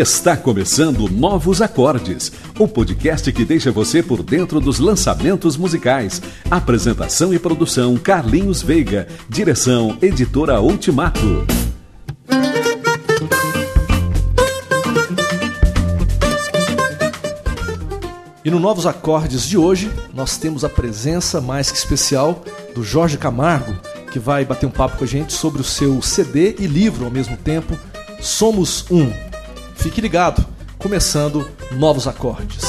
Está começando Novos Acordes, o podcast que deixa você por dentro dos lançamentos musicais. Apresentação e produção Carlinhos Veiga. Direção Editora Ultimato. E no Novos Acordes de hoje, nós temos a presença mais que especial do Jorge Camargo, que vai bater um papo com a gente sobre o seu CD e livro ao mesmo tempo, Somos Um. Fique ligado, começando Novos Acordes.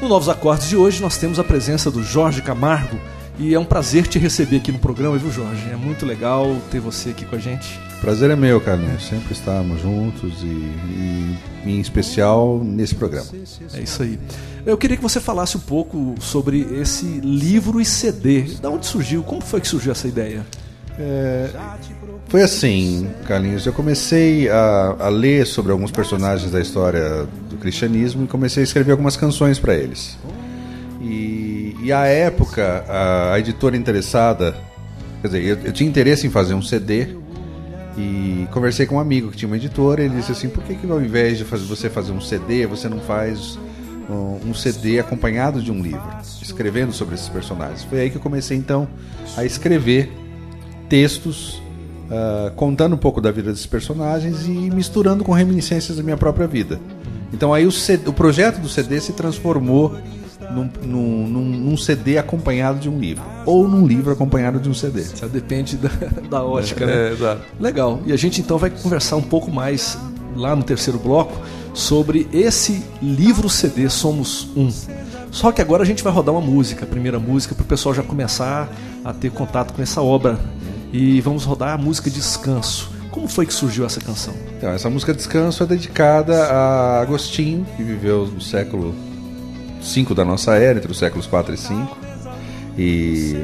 No Novos Acordes de hoje nós temos a presença do Jorge Camargo e é um prazer te receber aqui no programa, viu Jorge? É muito legal ter você aqui com a gente. Prazer é meu, Carlinhos. Sempre estamos juntos e, e, em especial nesse programa. É isso aí. Eu queria que você falasse um pouco sobre esse livro e CD. Da onde surgiu? Como foi que surgiu essa ideia? É, foi assim, Carlinhos. Eu comecei a, a, ler sobre alguns personagens da história do cristianismo e comecei a escrever algumas canções para eles. E, e à época, a, a, editora interessada, quer dizer, eu, eu, tinha interesse em fazer um CD e conversei com um amigo que tinha uma editora. Ele disse assim: por que, que ao invés de fazer, você fazer um CD, você não faz um, um CD acompanhado de um livro, escrevendo sobre esses personagens? Foi aí que eu comecei então a escrever textos uh, contando um pouco da vida desses personagens e misturando com reminiscências da minha própria vida. Então aí o, CD, o projeto do CD se transformou num, num, num, CD acompanhado de um livro. Ou num livro acompanhado de um CD. Isso depende da, da ótica, né? É, exato. Legal. E a gente então vai conversar um pouco mais lá no terceiro bloco sobre esse livro CD Somos Um. Só que agora a gente vai rodar uma música, a primeira música, para o pessoal já começar a ter contato com essa obra e vamos rodar a música Descanso. Como foi que surgiu essa canção? Então, essa música Descanso é dedicada a Agostinho, que viveu no século 5 da nossa era, entre os séculos 4 e 5, e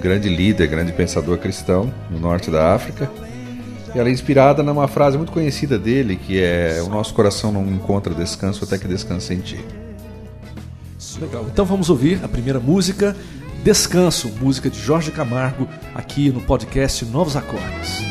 grande líder, grande pensador cristão no norte da África. E ela é inspirada numa frase muito conhecida dele, que é: O nosso coração não encontra descanso até que descanse em ti. Legal. Então vamos ouvir a primeira música Descanso, música de Jorge Camargo, aqui no podcast Novos Acordes.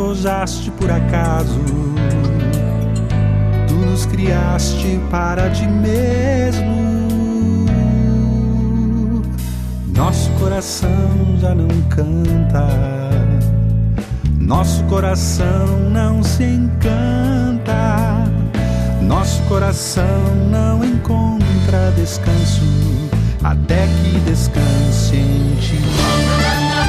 Forjaste por acaso, tu nos criaste para ti mesmo. Nosso coração já não canta, nosso coração não se encanta, nosso coração não encontra descanso até que descanse em ti.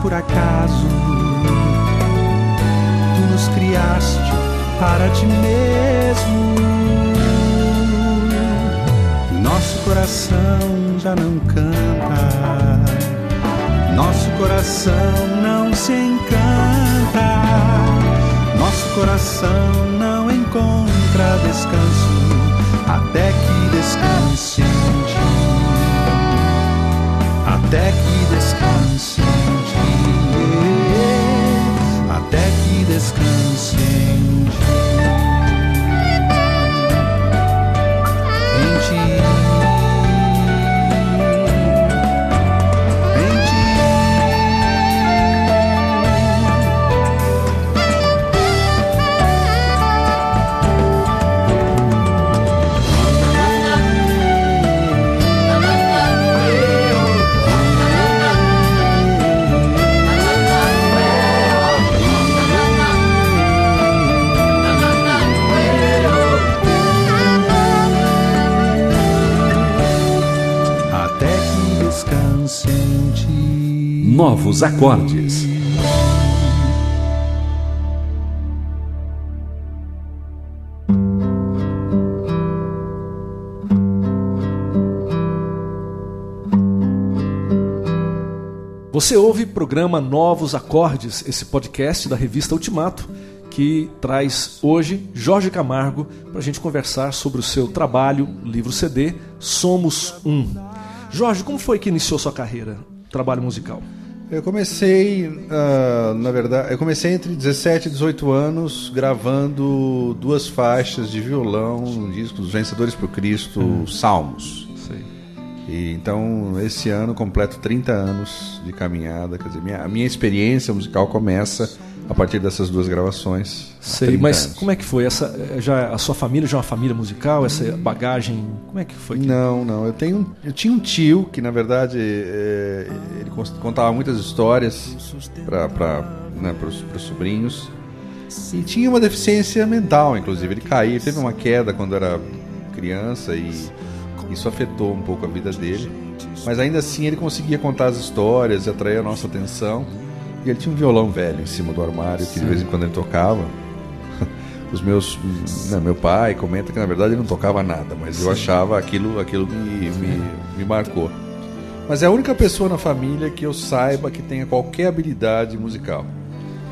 Por acaso. Tu nos criaste para ti mesmo. Nosso coração já não canta, nosso coração não se encanta, nosso coração não encontra descanso até que descanse em ti, até que descanse até que descanse novos acordes. Você ouve programa Novos Acordes, esse podcast da revista Ultimato, que traz hoje Jorge Camargo para a gente conversar sobre o seu trabalho, livro CD, Somos Um. Jorge, como foi que iniciou sua carreira, trabalho musical? Eu comecei, uh, na verdade, eu comecei entre 17 e 18 anos gravando duas faixas de violão no disco dos Vencedores por Cristo, hum. Salmos. Sei. E, então, esse ano completo 30 anos de caminhada, quer dizer, minha, a minha experiência musical começa a partir dessas duas gravações. Sei, mas anos. como é que foi? Essa, já, a sua família já é uma família musical? Essa bagagem, como é que foi? Não, não. Eu, tenho, eu tinha um tio que, na verdade, é, ele contava muitas histórias para né, os sobrinhos. E tinha uma deficiência mental, inclusive. Ele caiu, teve uma queda quando era criança e isso afetou um pouco a vida dele. Mas ainda assim ele conseguia contar as histórias e atrair a nossa atenção. E ele tinha um violão velho em cima do armário que de vez em quando ele tocava. Os meus, né, meu pai comenta que na verdade ele não tocava nada, mas Sim. eu achava aquilo, aquilo me, me, me marcou. Mas é a única pessoa na família que eu saiba que tenha qualquer habilidade musical.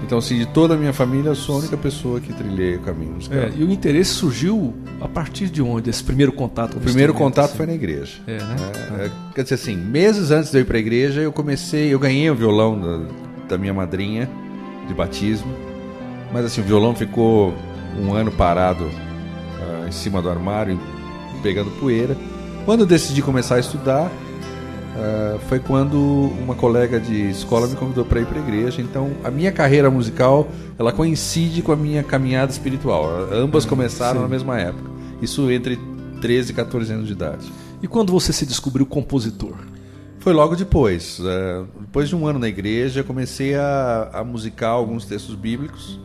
Então, assim, de toda a minha família, eu sou a única pessoa que trilhei o caminho musical. É, e o interesse surgiu a partir de onde? Esse primeiro contato? O primeiro contato assim? foi na igreja. É, né? É, é, quer dizer assim, meses antes de eu ir para a igreja, eu comecei, eu ganhei o violão da, da minha madrinha de batismo. Mas assim, o violão ficou um ano parado uh, em cima do armário, pegando poeira. Quando eu decidi começar a estudar, uh, foi quando uma colega de escola me convidou para ir para a igreja. Então, a minha carreira musical ela coincide com a minha caminhada espiritual. Ambas começaram Sim. na mesma época. Isso entre 13 e 14 anos de idade. E quando você se descobriu compositor? Foi logo depois. É, depois de um ano na igreja, comecei a, a musicar alguns textos bíblicos.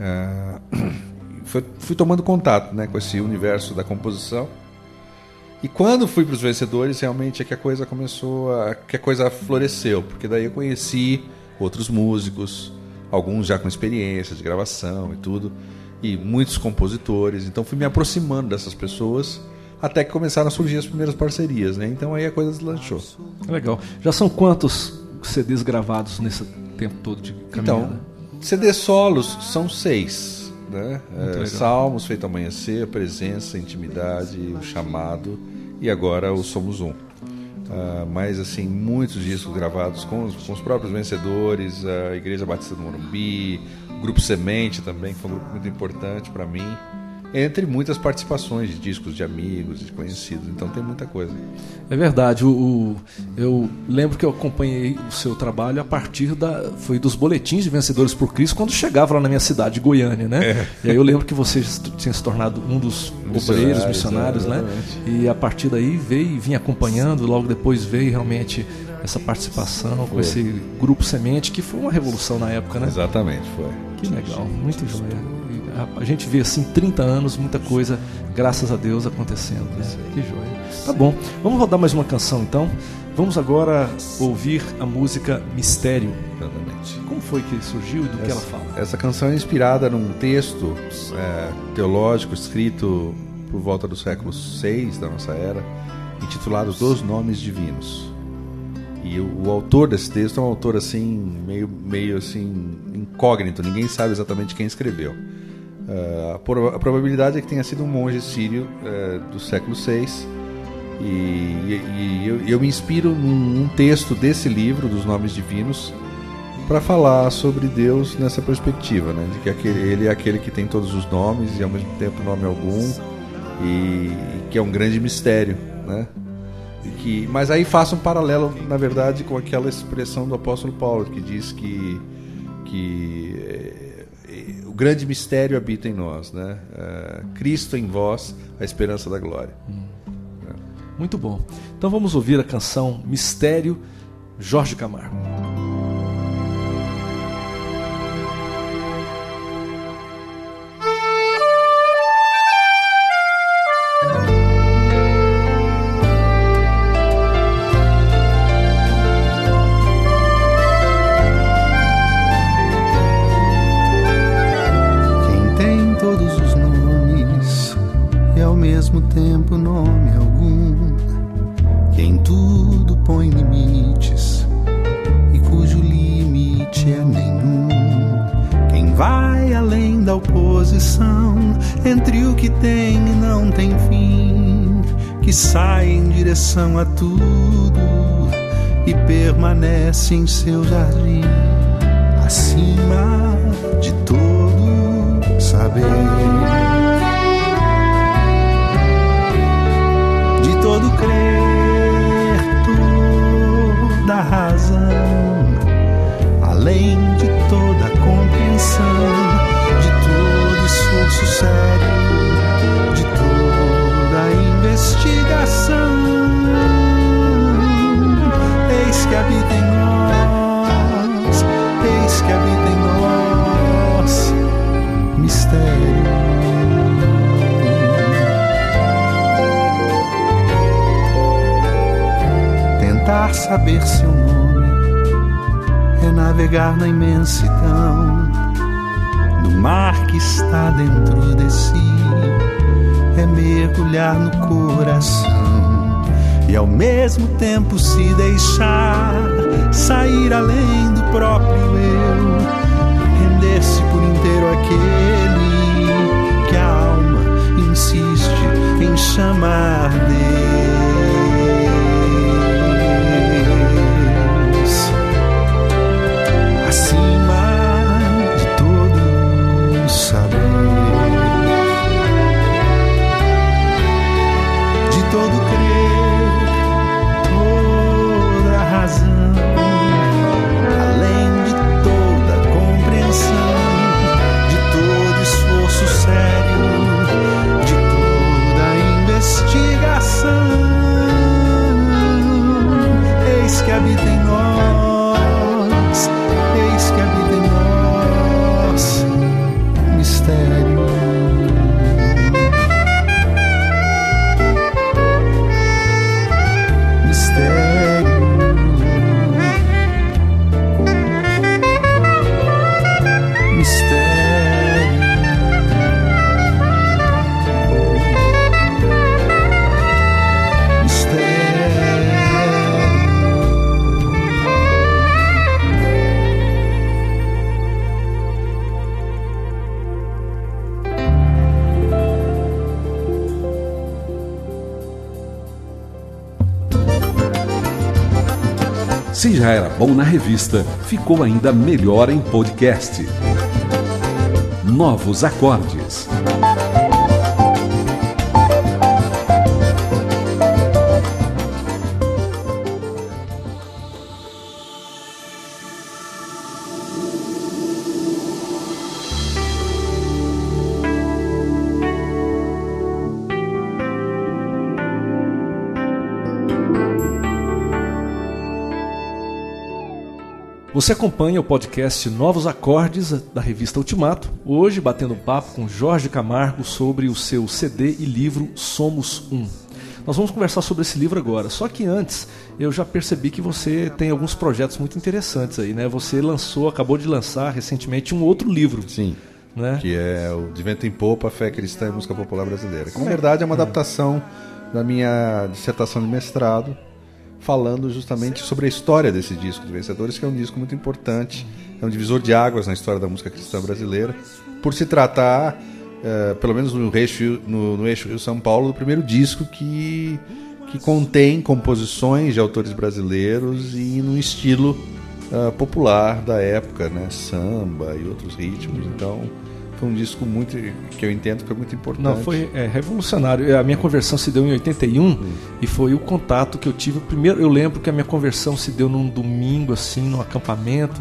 É, fui, fui, tomando contato né, com esse universo da composição. E quando fui para os vencedores, realmente é que a coisa começou a. que a coisa floresceu, porque daí eu conheci outros músicos, alguns já com experiência de gravação e tudo, e muitos compositores. Então fui me aproximando dessas pessoas até que começaram a surgir as primeiras parcerias, né? Então aí a coisa deslanchou. Legal. Já são quantos CDs gravados nesse tempo todo de caminhada? Então, CDs solos são seis, né? É, Salmos, Feito Amanhecer, Presença, Intimidade, O Chamado e agora o Somos Um. Uh, mas assim, muitos discos gravados com os, com os, próprios vencedores, a Igreja Batista do Morumbi, o Grupo Semente também, que foi um grupo muito importante para mim entre muitas participações de discos de amigos, de conhecidos. Então tem muita coisa. É verdade. O, o, eu lembro que eu acompanhei o seu trabalho a partir da foi dos boletins de vencedores por Cristo quando chegava lá na minha cidade, Goiânia, né? É. E aí eu lembro que você tinha se tornado um dos obreiros, missionários, né? E a partir daí veio e vinha acompanhando. Logo depois veio realmente essa participação com esse grupo Semente que foi uma revolução na época, né? Exatamente, foi. Que legal, muito joia a, gente vê assim 30 anos, muita coisa, graças a Deus, acontecendo. Né? Que joia. Tá bom. Vamos rodar mais uma canção então. Vamos agora ouvir a música Mistério. Exatamente. Como foi que surgiu e do essa, que ela fala? Essa canção é inspirada num texto é, teológico escrito por volta do século VI da nossa era, intitulado Dos Nomes Divinos. E o, o, autor desse texto é um autor assim meio meio assim incógnito, ninguém sabe exatamente quem escreveu. Uh, a, probabilidade é que tenha sido um monge sírio uh, do século VI. E, e, e eu, eu, me inspiro num, num, texto desse livro, dos Nomes Divinos, para falar sobre Deus nessa perspectiva, né? de que aquele, ele é aquele que tem todos os nomes e ao mesmo tempo nome algum, e, e que é um grande mistério. Né? que, mas aí faça um paralelo, na verdade, com aquela expressão do apóstolo Paulo, que diz que, que o grande mistério habita em nós, né? É, Cristo em vós, a esperança da glória. Hum. Muito bom. Então vamos ouvir a canção Mistério, Jorge Camargo. A tudo e permanece em seu jardim, acima de todo saber, de todo crer, toda razão, além de toda compreensão, de todo esforço sério, de toda investigação que habita em nós, eis que habita em nós, mistério. Tentar saber seu nome é navegar na imensidão do mar que está dentro de si, é mergulhar no coração e ao mesmo tempo se deixar sair além do próprio eu, render-se por inteiro Se já era bom na revista, ficou ainda melhor em podcast. Novos acordes. Você acompanha o podcast Novos Acordes da revista Ultimato, hoje batendo papo com Jorge Camargo sobre o seu CD e livro Somos Um. Nós vamos conversar sobre esse livro agora. Só que antes, eu já percebi que você tem alguns projetos muito interessantes aí, né? Você lançou, acabou de lançar recentemente um outro livro. Sim. Né? Que é o De Vento em Popa, Fé Cristã e Música Popular Brasileira. Que, na verdade, é uma adaptação da minha dissertação de mestrado, falando justamente sobre a história desse disco de Vencedores, que é um disco muito importante, é um divisor de águas na história da música cristã brasileira, por se tratar, uh, pelo menos no eixo, no, no eixo Rio-São Paulo, do primeiro disco que, que contém composições de autores brasileiros e no estilo uh, popular da época, né? samba e outros ritmos. Então, foi um disco muito que eu entendo que foi muito importante. Não, foi é, revolucionário. A minha conversão se deu em 81 hum. e foi o contato que eu tive. Primeiro, eu lembro que a minha conversão se deu num domingo, assim, num acampamento.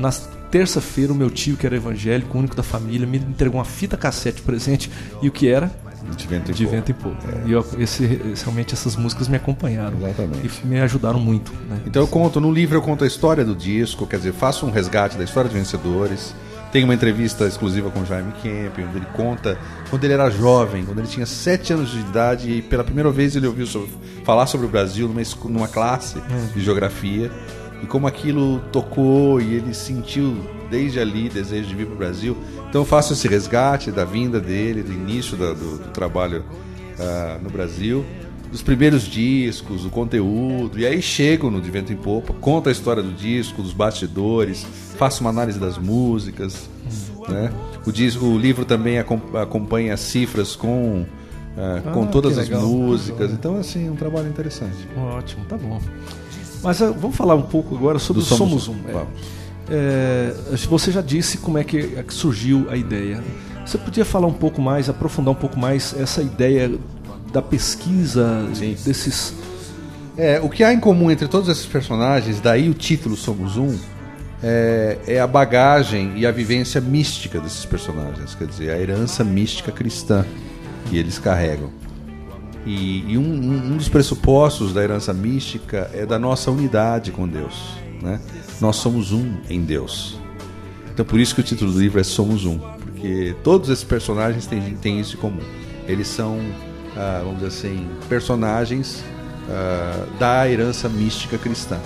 Na terça-feira, o meu tio, que era evangélico, único da família, me entregou uma fita cassete presente. E o que era? De vento e de pouco. Vento e pouco. É. E eu, esse, realmente essas músicas me acompanharam. Exatamente. E me ajudaram muito. Né? Então eu conto, no livro eu conto a história do disco, quer dizer, faço um resgate da história de vencedores tem uma entrevista exclusiva com o Jaime Kemp, onde ele conta quando ele era jovem, quando ele tinha 7 anos de idade e pela primeira vez ele ouviu sobre, falar sobre o Brasil numa, numa classe hum. de geografia e como aquilo tocou e ele sentiu desde ali desejo de vir para o Brasil. Então eu faço esse resgate da vinda dele, do início do, do, do trabalho uh, no Brasil dos primeiros discos, o conteúdo, e aí chego no De Vento em Popa, conto a história do disco, dos bastidores, faço uma análise das músicas. Né? O, disco, o livro também acompanha cifras com, uh, ah, com todas as músicas. Então, assim, é um trabalho interessante. Ótimo, tá bom. Mas uh, vamos falar um pouco agora sobre Do o Somos, Somos Um. É, é, você já disse como é é que surgiu a ideia. Você podia falar um pouco mais, aprofundar um pouco mais essa ideia da pesquisa Sim. desses. É, o que há em comum entre todos esses personagens, daí o título Somos Um, é, é, a bagagem e a vivência mística desses personagens, quer dizer, a herança mística cristã que eles carregam. E, e um, um, dos pressupostos da herança mística é da nossa unidade com Deus. Né? Nós somos um em Deus. Então, por isso que o título do livro é Somos Um, porque todos esses personagens têm, têm isso em comum. Eles são, ah, vamos dizer assim, personagens ah, da herança mística cristã.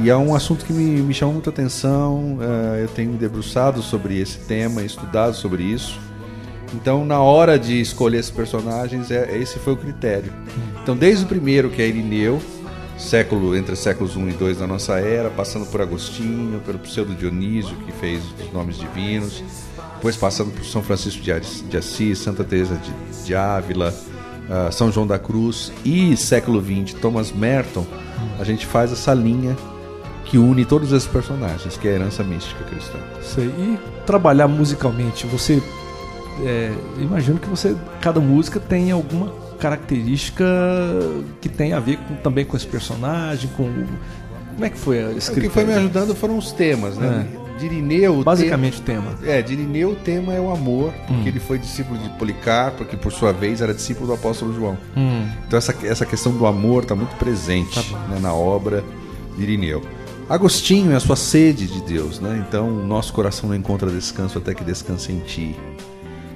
E é um assunto que me, me muita atenção. Uh, eu tenho me debruçado sobre esse tema, estudado sobre isso. Então, na hora de escolher esses personagens, é, esse foi o critério. Então, desde o primeiro, que é Irineu, século entre séculos 1 e 2 da nossa era, passando por Agostinho, pelo pseudo Dionísio, que fez os nomes divinos, depois passando por São Francisco de Assis, Santa Teresa de, de Ávila, uh, São João da Cruz e século 20, Thomas Merton, a gente faz essa linha que une todos esses personagens, que é a herança mística cristã. Sei. E trabalhar musicalmente, você é, imagino que você cada música tem alguma característica que tem a ver com, também com esse personagem, com como é que foi a escrita? O que foi me ajudando foram os temas, né? É. Dirineu, basicamente o tema. É, Dirineu, o tema é o amor, porque hum. ele foi discípulo de Policarpo, que por sua vez era discípulo do apóstolo João. Hum. Então essa, essa questão do amor está muito presente tá né, na obra de Irineu. Agostinho é a sua sede de Deus, né? Então, nosso coração não encontra descanso até que descanse em ti.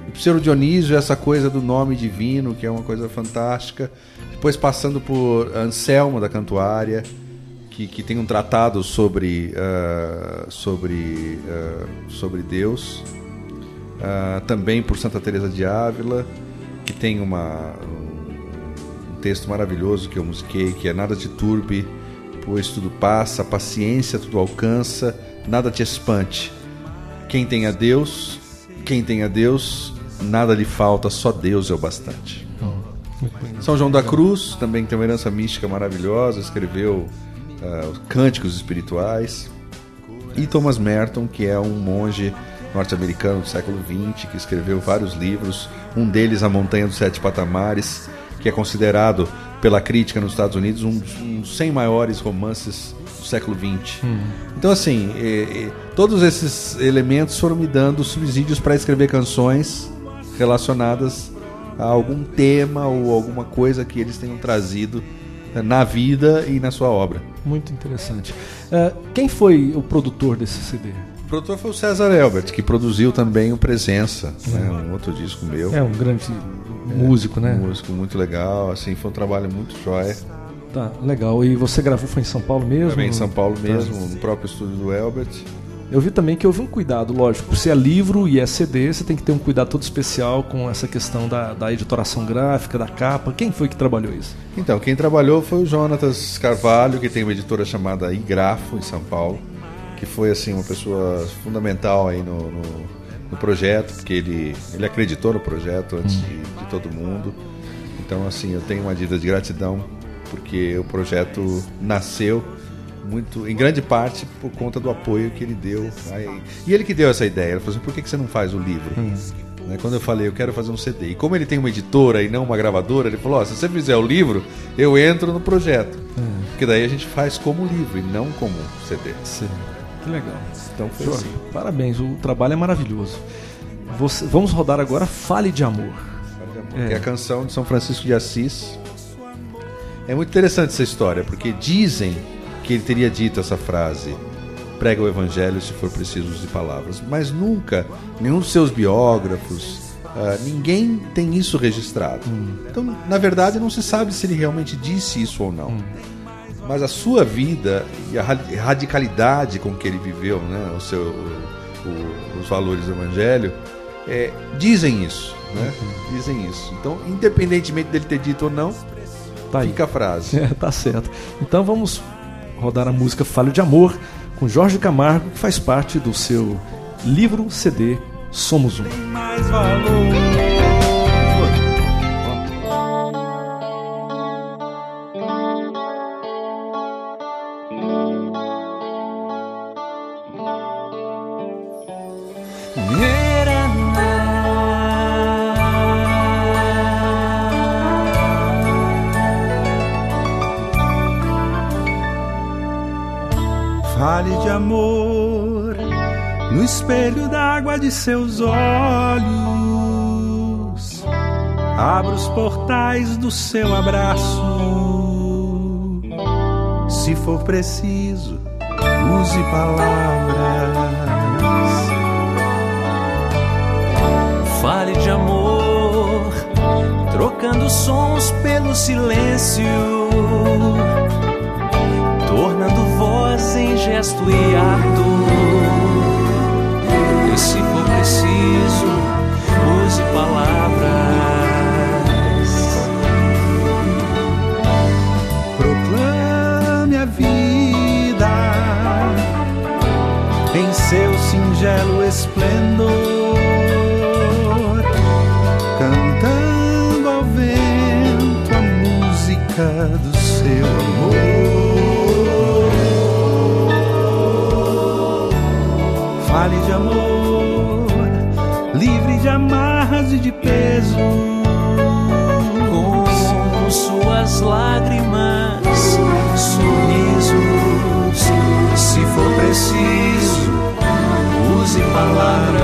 E Pseudo Dionísio é essa coisa do nome divino, que é uma coisa fantástica. Depois passando por Anselmo da Cantuária, que, que tem um tratado sobre, uh, sobre, uh, sobre Deus. Uh, também por Santa Teresa de Ávila, que tem uma, um, um texto maravilhoso que eu musiquei, que é Nada te turbe, pois tudo passa, paciência tudo alcança, nada te espante. Quem tem a Deus, quem tem a Deus, nada lhe falta, só Deus é o bastante. São João da Cruz também tem uma herança mística maravilhosa, escreveu uh, Cânticos Espirituais. E Thomas Merton, que é um monge norte-americano do século XX, que escreveu vários livros, um deles A Montanha dos Sete Patamares, que é considerado pela crítica nos Estados Unidos, um dos 100 maiores romances do século XX. Hum. Então, assim, todos esses elementos foram me dando subsídios para escrever canções relacionadas a algum tema ou alguma coisa que eles tenham trazido na vida e na sua obra. Muito interessante. Uh, quem foi o produtor desse CD? O produtor foi o César Elbert, que produziu também o Presença, né, um outro disco meu. É um grande músico, é, né? Um músico muito legal, assim, foi um trabalho muito jóia. Tá, legal. E você gravou foi em São Paulo mesmo? Também em São Paulo tá. mesmo, no próprio estúdio do Elbert. Eu vi também que houve um cuidado, lógico, por ser é livro e é CD, você tem que ter um cuidado todo especial com essa questão da, da editoração gráfica, da capa. Quem foi que trabalhou isso? Então, quem trabalhou foi o Jonatas Carvalho, que tem uma editora chamada Igrafo, em São Paulo, que foi assim uma pessoa fundamental aí no, no, no projeto, porque ele, ele acreditou no projeto antes hum. de, de todo mundo. Então, assim, eu tenho uma dívida de gratidão, porque o projeto nasceu muito, em grande parte por conta do apoio que ele deu. Aí, e ele que deu essa ideia. Ele falou assim: por que, que você não faz o livro? Hum. Né, quando eu falei, eu quero fazer um CD. E como ele tem uma editora e não uma gravadora, ele falou: oh, se você fizer o livro, eu entro no projeto. Hum. Porque daí a gente faz como livro e não como CD. Sim. Que legal. Então foi assim. Parabéns, o trabalho é maravilhoso. Você, vamos rodar agora Fale de Amor. Fale de Amor, é. que é a canção de São Francisco de Assis. É muito interessante essa história, porque dizem que ele teria dito essa frase: prega o evangelho se for preciso de palavras. Mas nunca, nenhum dos seus biógrafos, uh, ninguém tem isso registrado. Hum. Então, na verdade, não se sabe se ele realmente disse isso ou não. Hum. Mas a sua vida e a radicalidade com que ele viveu, né, o seu, o, o, os valores do evangelho, é, dizem isso. Né? Uhum. Dizem isso. Então, independentemente dele ter dito ou não, tá fica a frase. É, tá certo. Então vamos rodar a música Falho de Amor com Jorge Camargo, que faz parte do seu livro CD Somos Um. D'água de seus olhos. Abra os portais do seu abraço. Se for preciso, use palavras. Fale de amor, trocando sons pelo silêncio, tornando voz em gesto e ato e se for preciso, use palavras. Proclame a vida em seu singelo esplendor, cantando ao vento a música do seu amor. Fale de amor de peso. Com suas lágrimas, sorrisos, se for preciso, use palavras.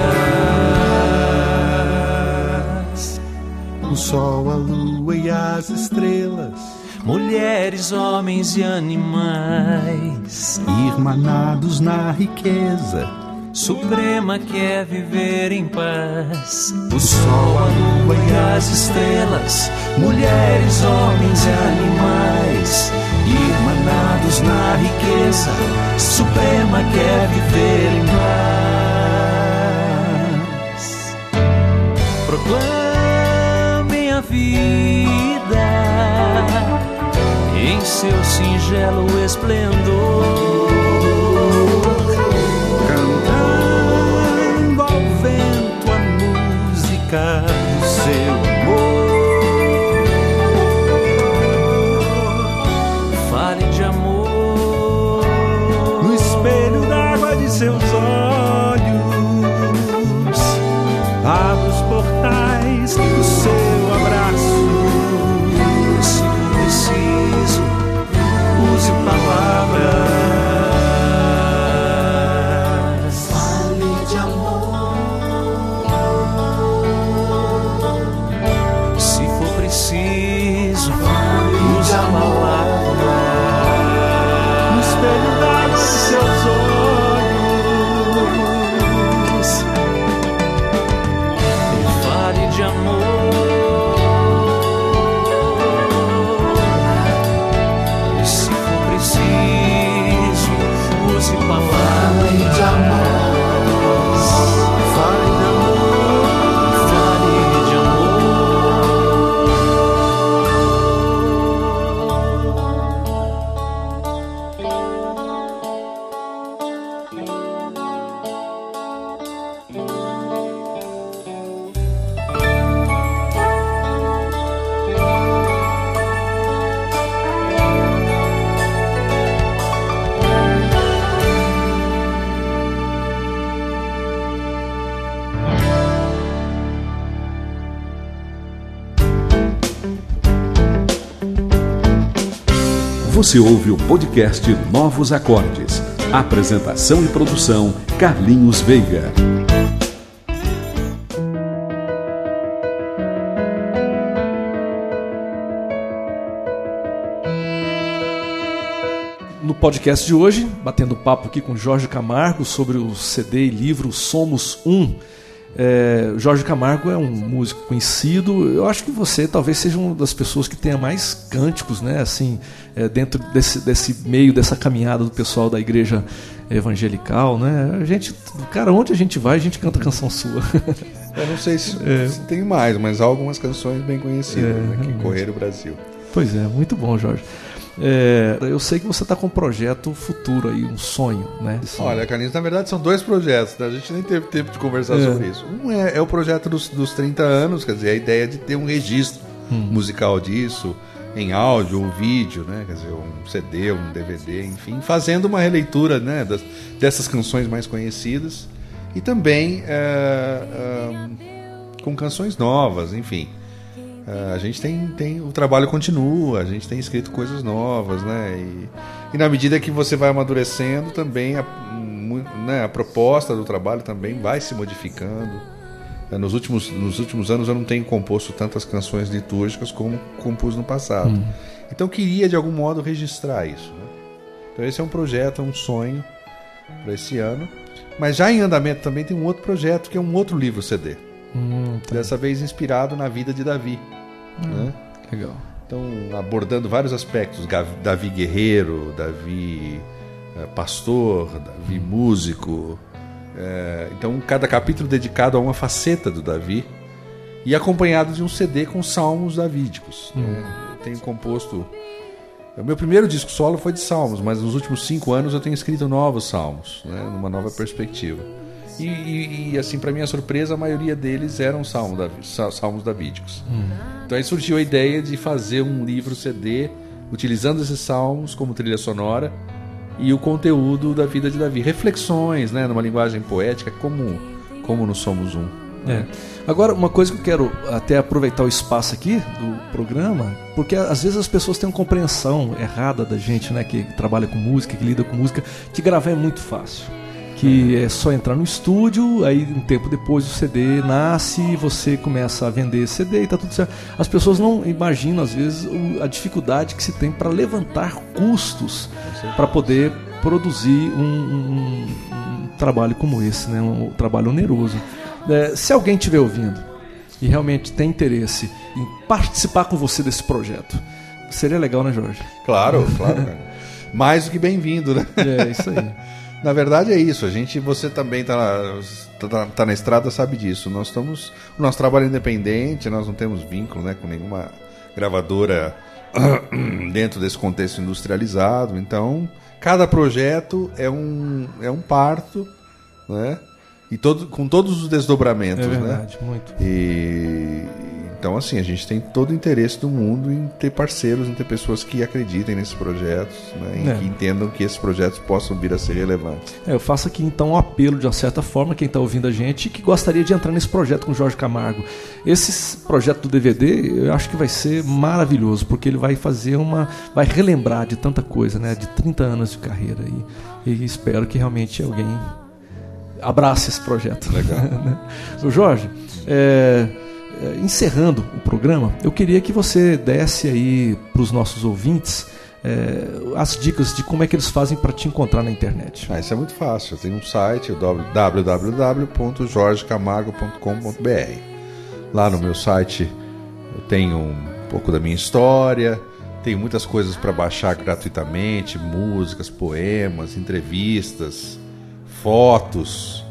O sol, a lua e as estrelas. Mulheres, homens e animais, irmanados na riqueza Suprema quer viver em paz. O sol, a lua e as estrelas, mulheres, homens e animais, irmanados na riqueza. Suprema quer viver em paz. Proclamem a vida em seu singelo esplendor Você ouve o podcast Novos Acordes. Apresentação e produção Carlinhos Veiga. No podcast de hoje, batendo papo aqui com Jorge Camargo sobre o CD e livro Somos Um. É, Jorge Camargo é um músico conhecido. Eu acho que você talvez seja uma das pessoas que tenha mais cânticos, né? Assim, é, dentro desse, desse meio dessa caminhada do pessoal da igreja evangelical, né? A gente, cara, onde a gente vai, a gente canta canção sua. Eu não sei se, é. se tem mais, mas há algumas canções bem conhecidas é, né, que correram o Brasil. Pois é, muito bom, Jorge. É, eu sei que você está com um projeto futuro aí, um sonho, né? Olha, Carlinhos, na verdade são dois projetos, né? a gente nem teve tempo de conversar é. sobre isso. Um é, é, o projeto dos, dos 30 anos, quer dizer, a ideia de ter um registro hum. musical disso, em áudio ou vídeo, né? Quer dizer, um CD, um DVD, enfim, fazendo uma releitura né, das, dessas canções mais conhecidas e também é, é, com canções novas, enfim. Uh, a gente tem, tem. O trabalho continua, a gente tem escrito coisas novas, né? E, e na medida que você vai amadurecendo, também a, né, a proposta do trabalho também vai se modificando. Uh, nos, últimos, nos últimos anos eu não tenho composto tantas canções litúrgicas como compus no passado. Hum. Então eu queria, de algum modo, registrar isso. Né? Então esse é um projeto, é um sonho para esse ano. Mas já em andamento também tem um outro projeto que é um outro livro CD. Hum, tá. Dessa vez inspirado na vida de Davi. Hum, né? Legal. Então, abordando vários aspectos: Davi guerreiro, Davi eh, pastor, Davi músico. É, então, cada capítulo dedicado a uma faceta do Davi e acompanhado de um CD com salmos davídicos. Hum. Né? Eu tenho composto. O meu primeiro disco solo foi de salmos, mas nos últimos cinco anos eu tenho escrito novos salmos, né? numa nova perspectiva. E, e, e assim, para minha surpresa, a maioria deles eram salmos, da, salmos davídicos. Hum. Então aí surgiu a ideia de fazer um livro CD utilizando esses salmos como trilha sonora e o conteúdo da vida de Davi. Reflexões, né, numa linguagem poética, como, como no Somos Um. É. Agora, uma coisa que eu quero até aproveitar o espaço aqui do programa, porque às vezes as pessoas têm uma compreensão errada da gente, né, que trabalha com música, que lida com música, que gravar é muito fácil que é só entrar no estúdio, aí um tempo depois o CD nasce, você começa a vender CD e tá tudo certo. As pessoas não imaginam às vezes a dificuldade que se tem para levantar custos para poder produzir um, um, um, trabalho como esse, né? um trabalho oneroso. É, se alguém estiver ouvindo e realmente tem interesse em participar com você desse projeto, seria legal, né, Jorge? Claro, claro. Mais do que bem-vindo, né? É, isso aí. Na verdade é isso. A gente, você também está tá, tá na estrada, sabe disso. Nós estamos, o nosso trabalho é independente, nós não temos vínculo, né, com nenhuma gravadora dentro desse contexto industrializado. Então, cada projeto é um é um parto, né? E todo, com todos os desdobramentos, é verdade, né? muito. E então, assim, a gente tem todo o interesse do mundo em ter parceiros, em ter pessoas que acreditem nesses projetos, né, e é. que entendam que esses projetos possam vir a ser relevantes. É, eu faço aqui então um apelo, de uma certa forma, quem está ouvindo a gente, que gostaria de entrar nesse projeto com o Jorge Camargo. Esse projeto do DVD, eu acho que vai ser maravilhoso, porque ele vai fazer uma. vai relembrar de tanta coisa, né? De 30 anos de carreira. E, e espero que realmente alguém abrace esse projeto. Legal. né? O Jorge, é encerrando o programa, eu queria que você desse aí para os nossos ouvintes é, as dicas de como é que eles fazem para te encontrar na internet. Ah, isso é muito fácil. Tenho um site, www.jorgecamargo.com.br. Lá no meu site eu tenho um pouco da minha história, tenho muitas coisas para baixar gratuitamente, músicas, poemas, entrevistas, fotos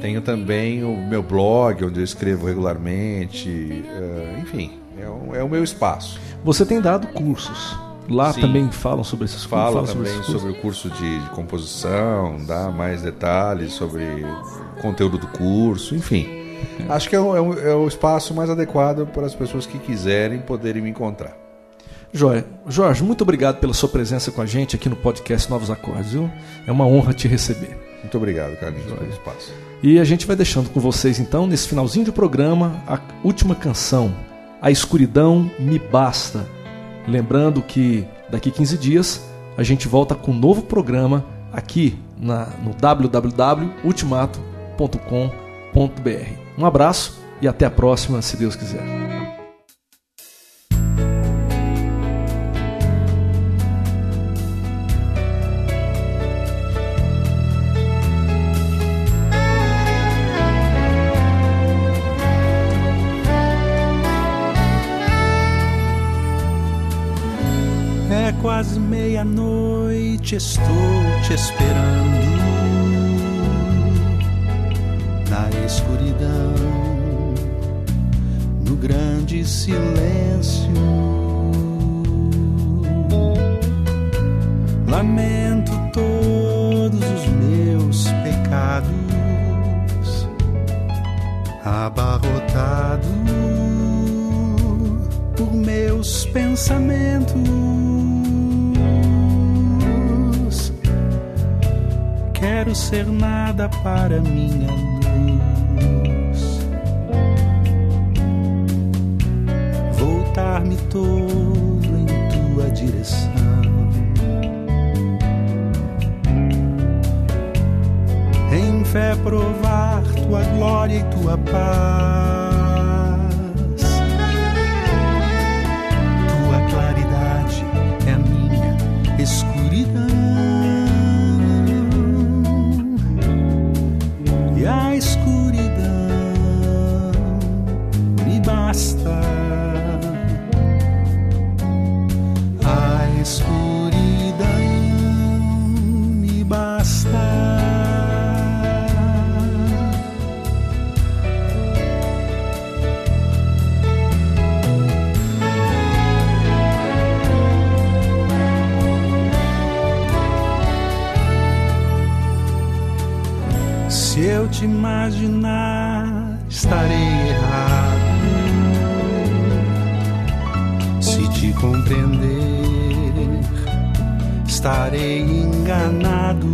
tenho também o meu blog, onde eu escrevo regularmente. Uh, enfim, é o, é o, meu espaço. Você tem dado cursos. Lá Sim. também falam sobre esses cursos? Falo também sobre, sobre, o curso de, de, composição, dá mais detalhes sobre o conteúdo do curso, enfim. É. Acho que é o, é, o, é o espaço mais adequado para as pessoas que quiserem poderem me encontrar. Joia. Jorge, muito obrigado pela sua presença com a gente aqui no podcast Novos Acordes. Viu? É uma honra te receber. Muito obrigado, Carlinhos, pelo espaço. E a gente vai deixando com vocês então, nesse finalzinho de programa, a última canção, A Escuridão Me Basta. Lembrando que Daqui 15 dias a gente volta com um novo programa aqui na, no www.ultimato.com.br. Um abraço e até a próxima, se Deus quiser. Meia-noite estou te esperando na escuridão, no grande silêncio. Lamento todos os meus pecados, abarrotado por meus pensamentos quero ser nada para minha luz. Voltar-me todo em tua direção. Em fé provar tua glória e tua paz. Te imaginar, estarei errado. Se te compreender, estarei enganado.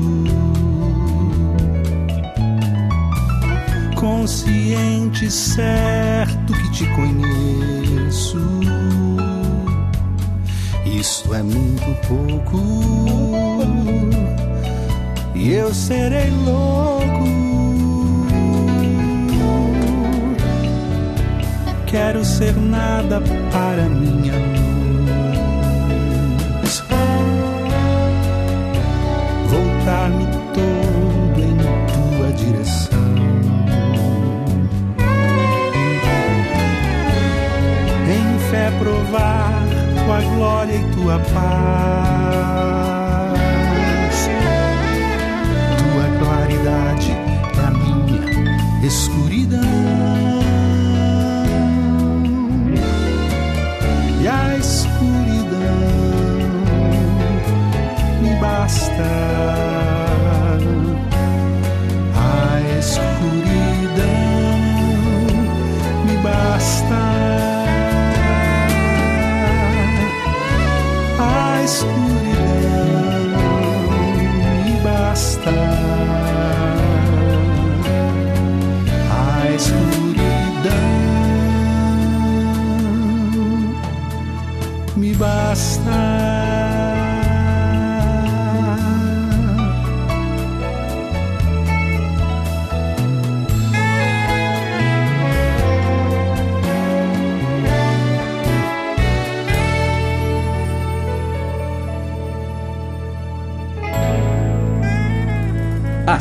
Consciente, certo que te conheço. Isso é muito pouco. E eu serei louco quero ser nada para minha luz. Voltar-me todo em tua direção. Em fé provar tua glória e tua paz. Tua claridade é a minha escuridão.